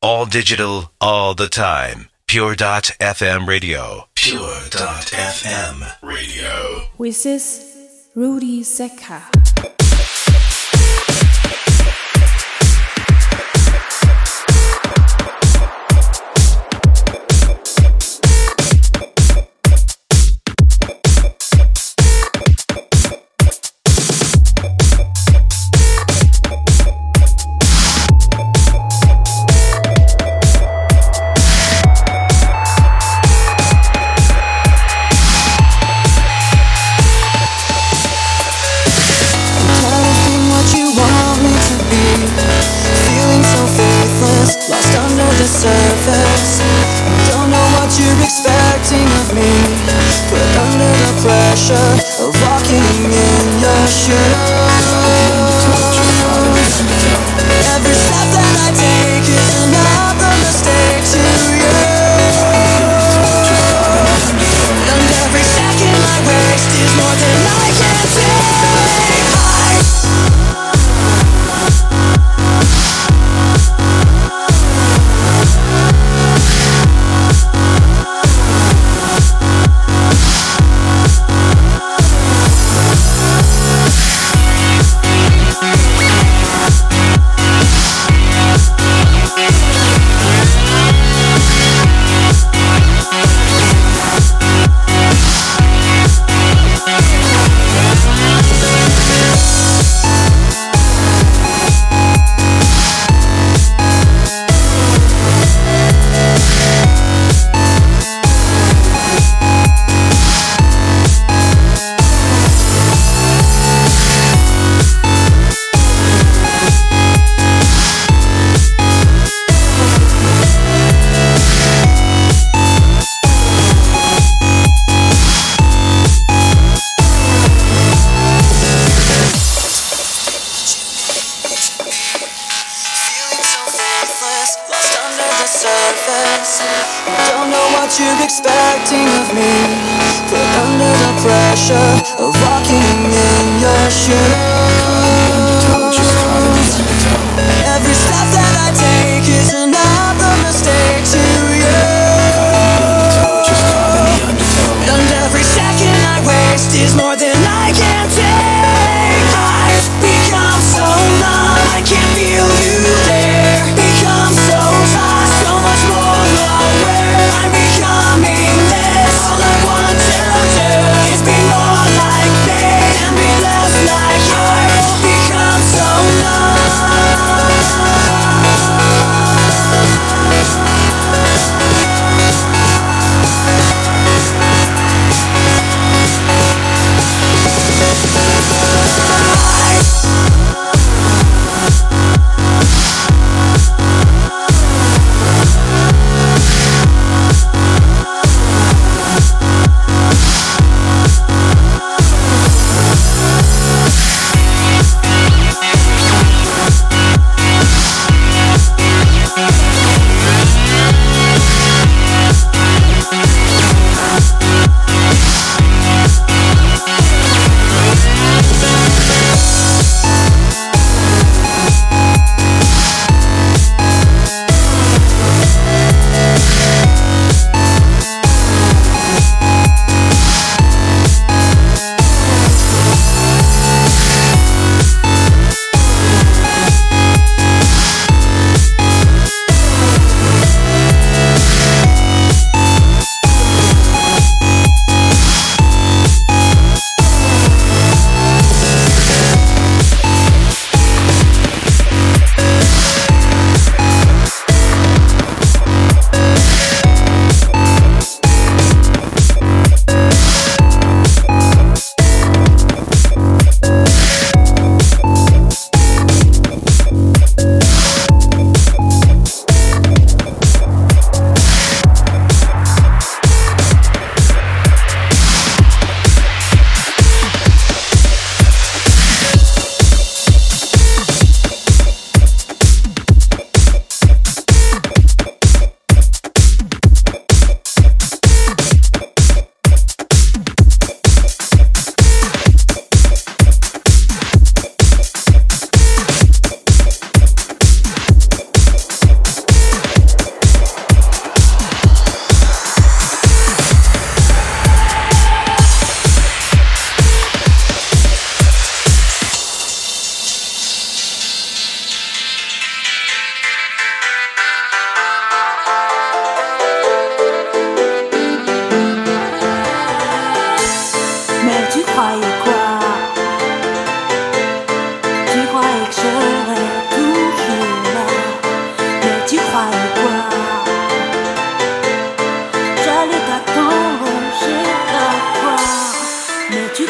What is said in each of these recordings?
All digital, all the time. Pure.fm radio. Pure.fm radio. With this Rudy Secker. like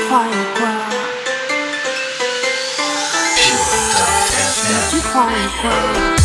画一画我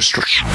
infrastructure.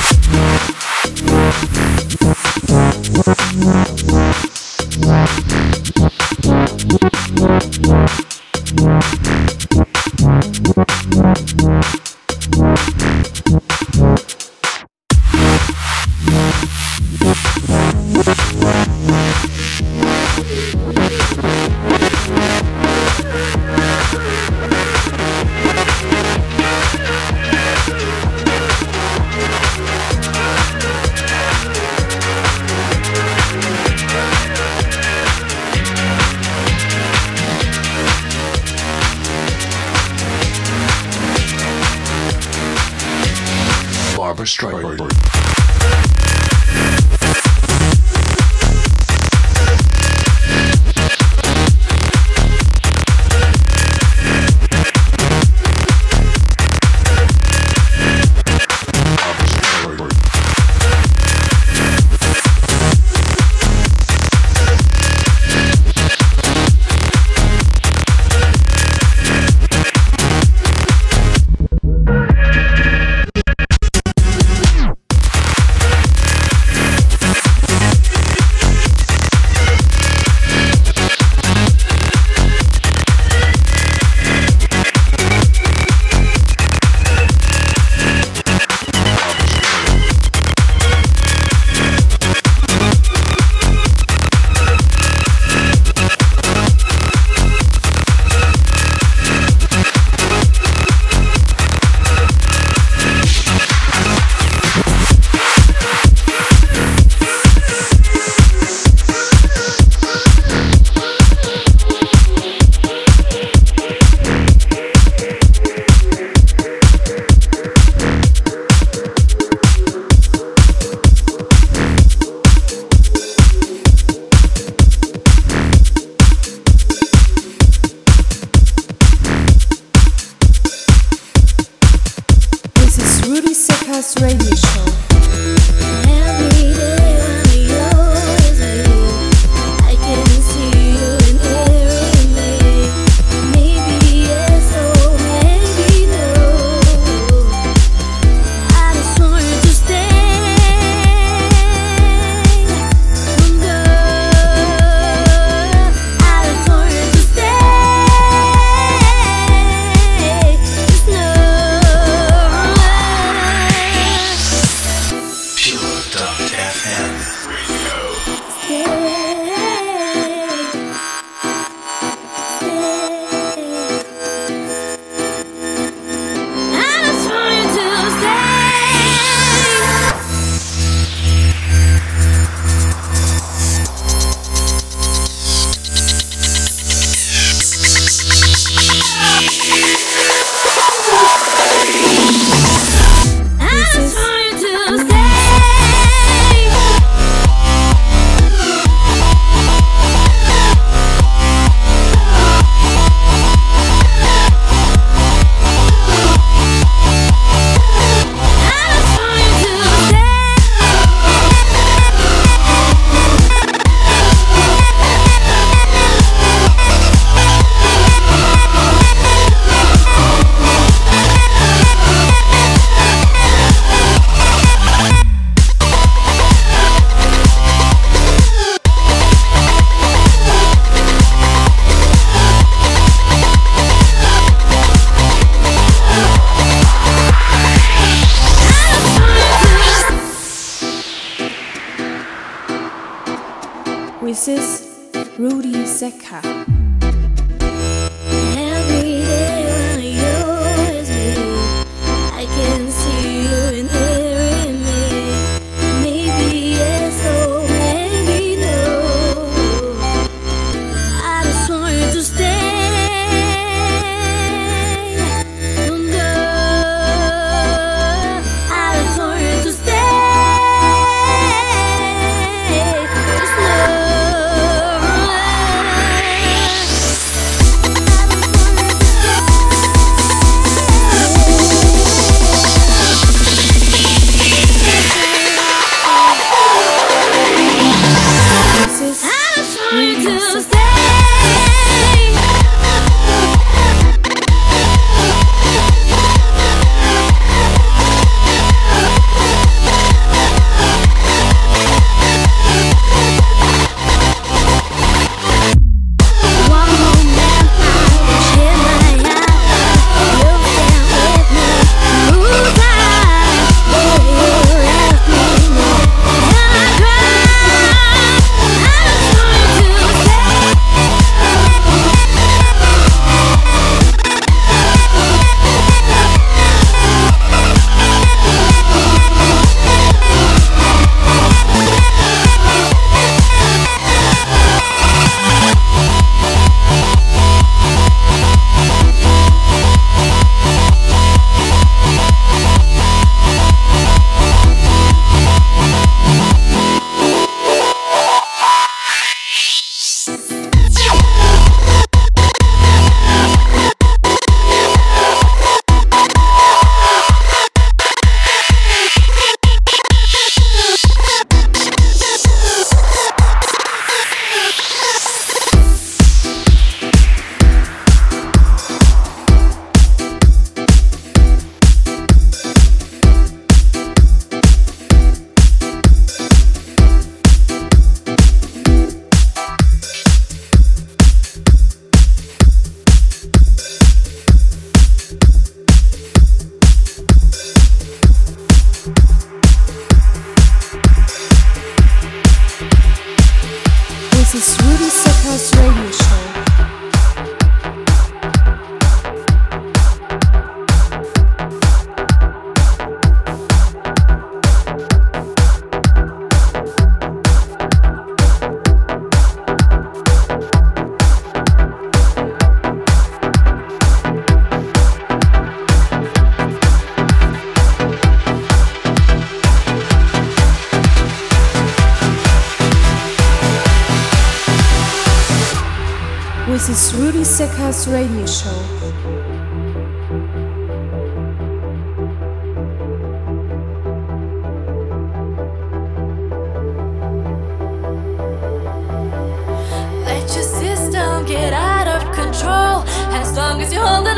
As long as you're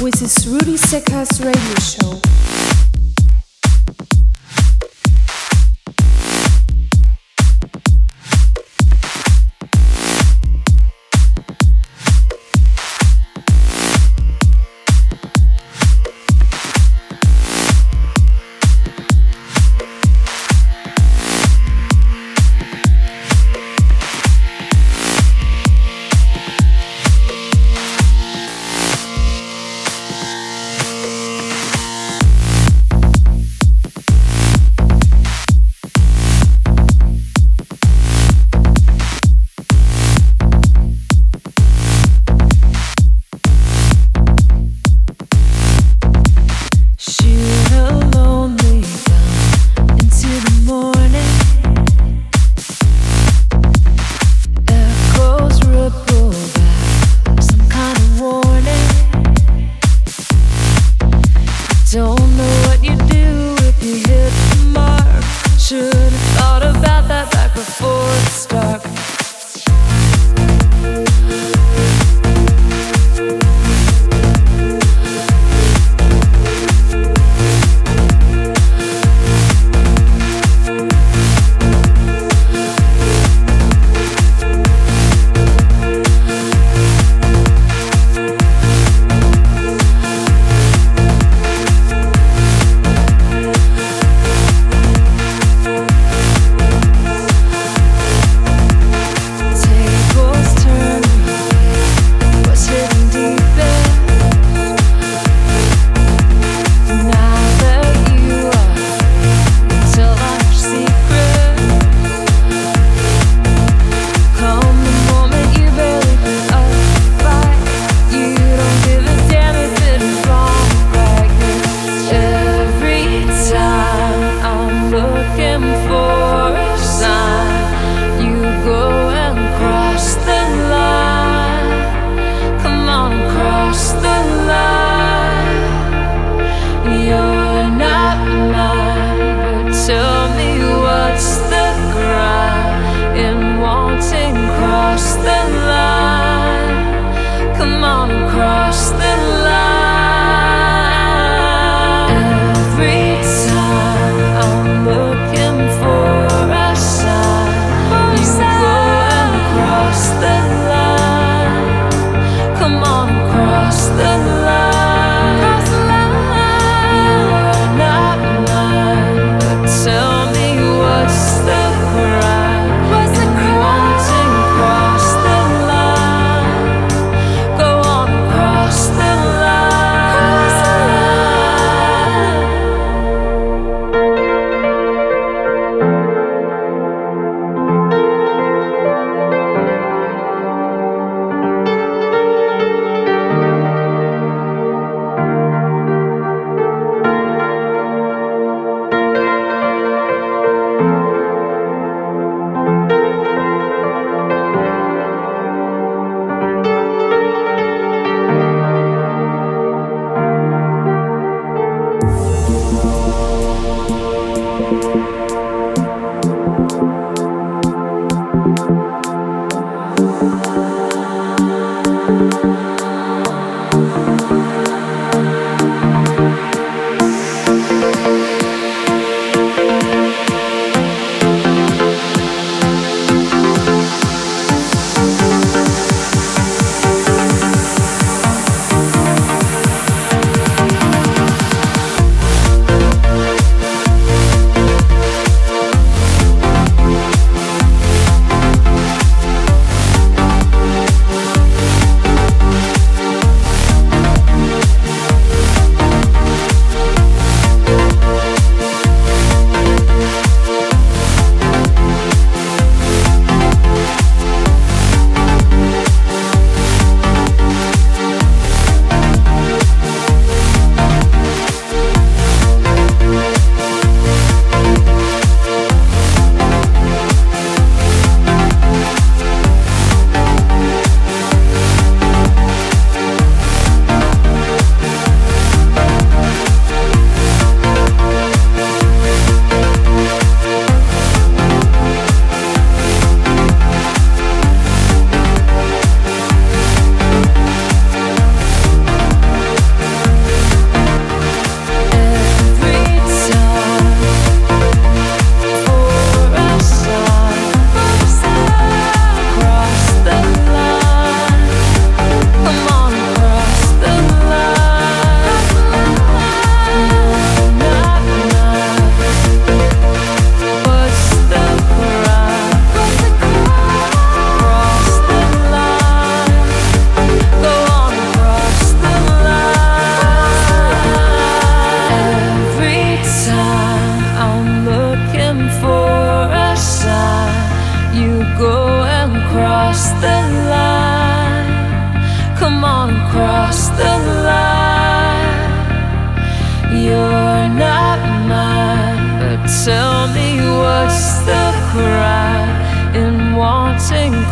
This is Rudy Seca's radio show.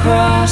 And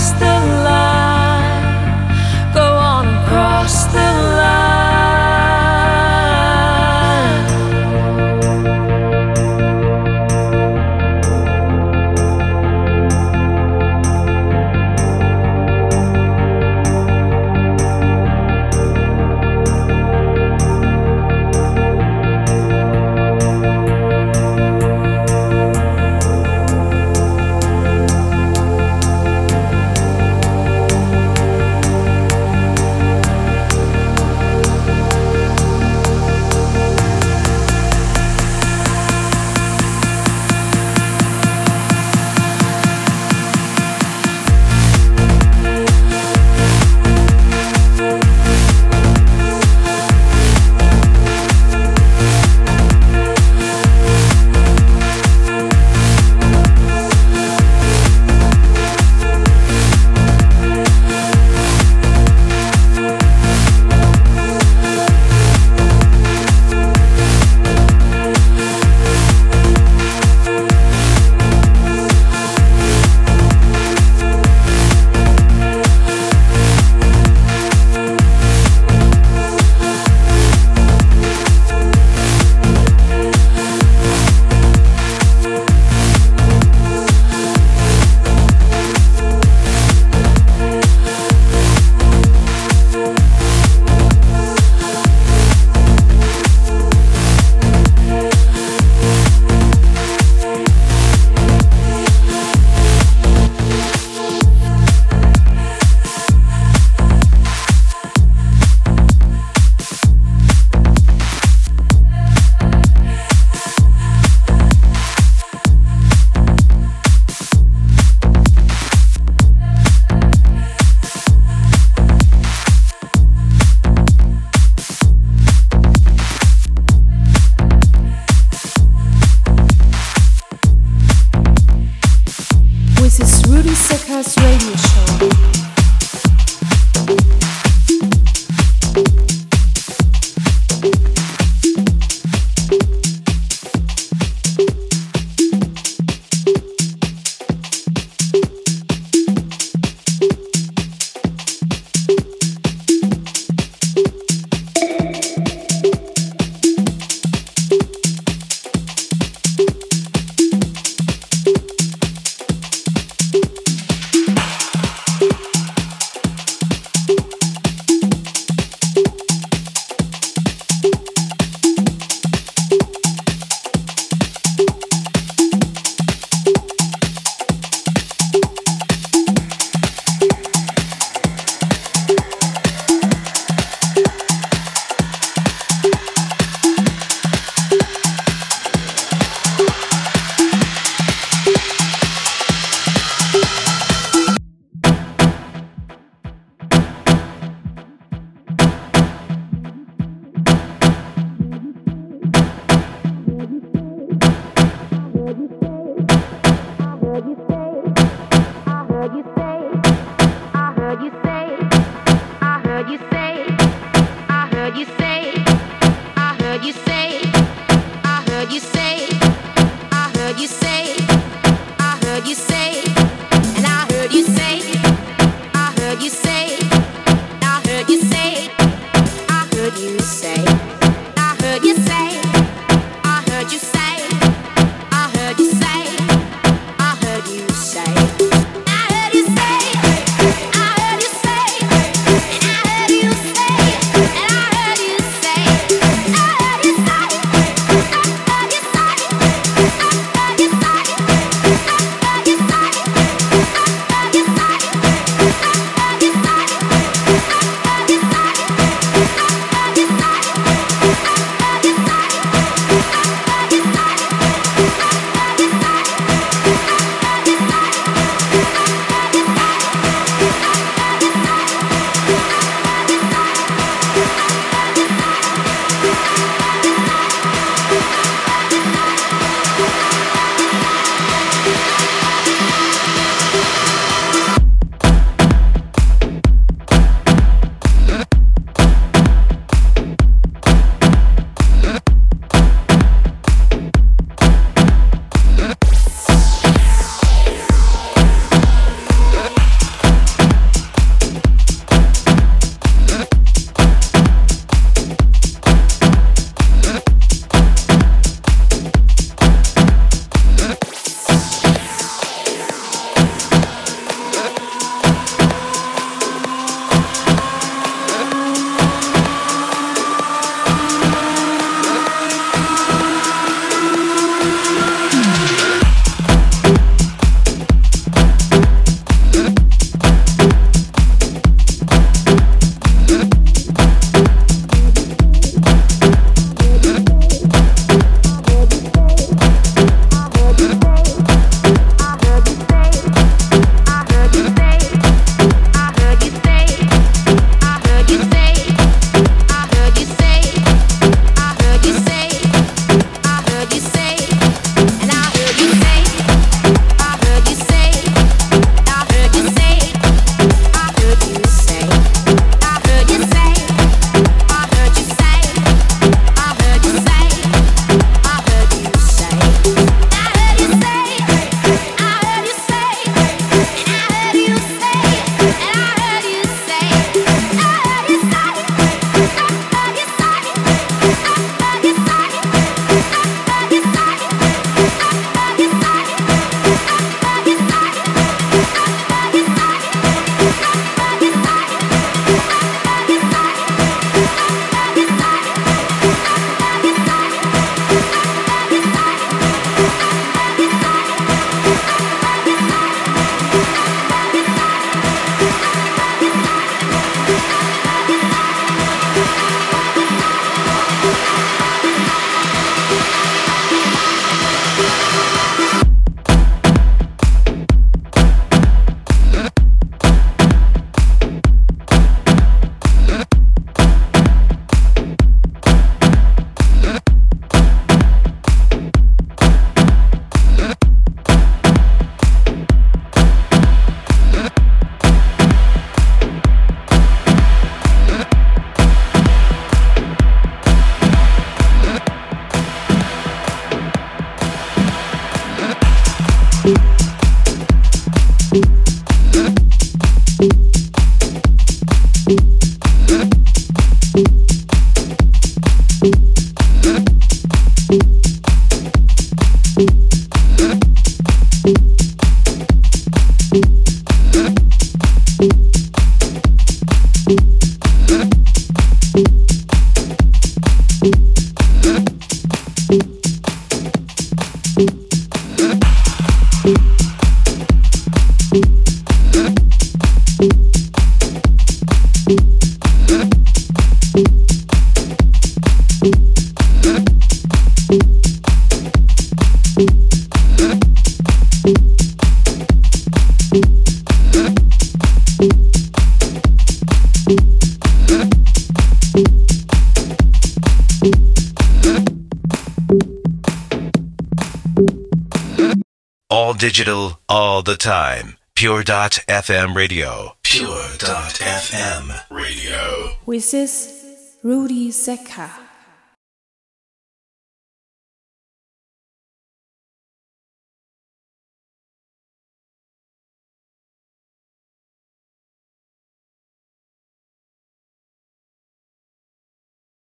Pure.fm radio. Pure.fm radio. With This is Rudy Seca.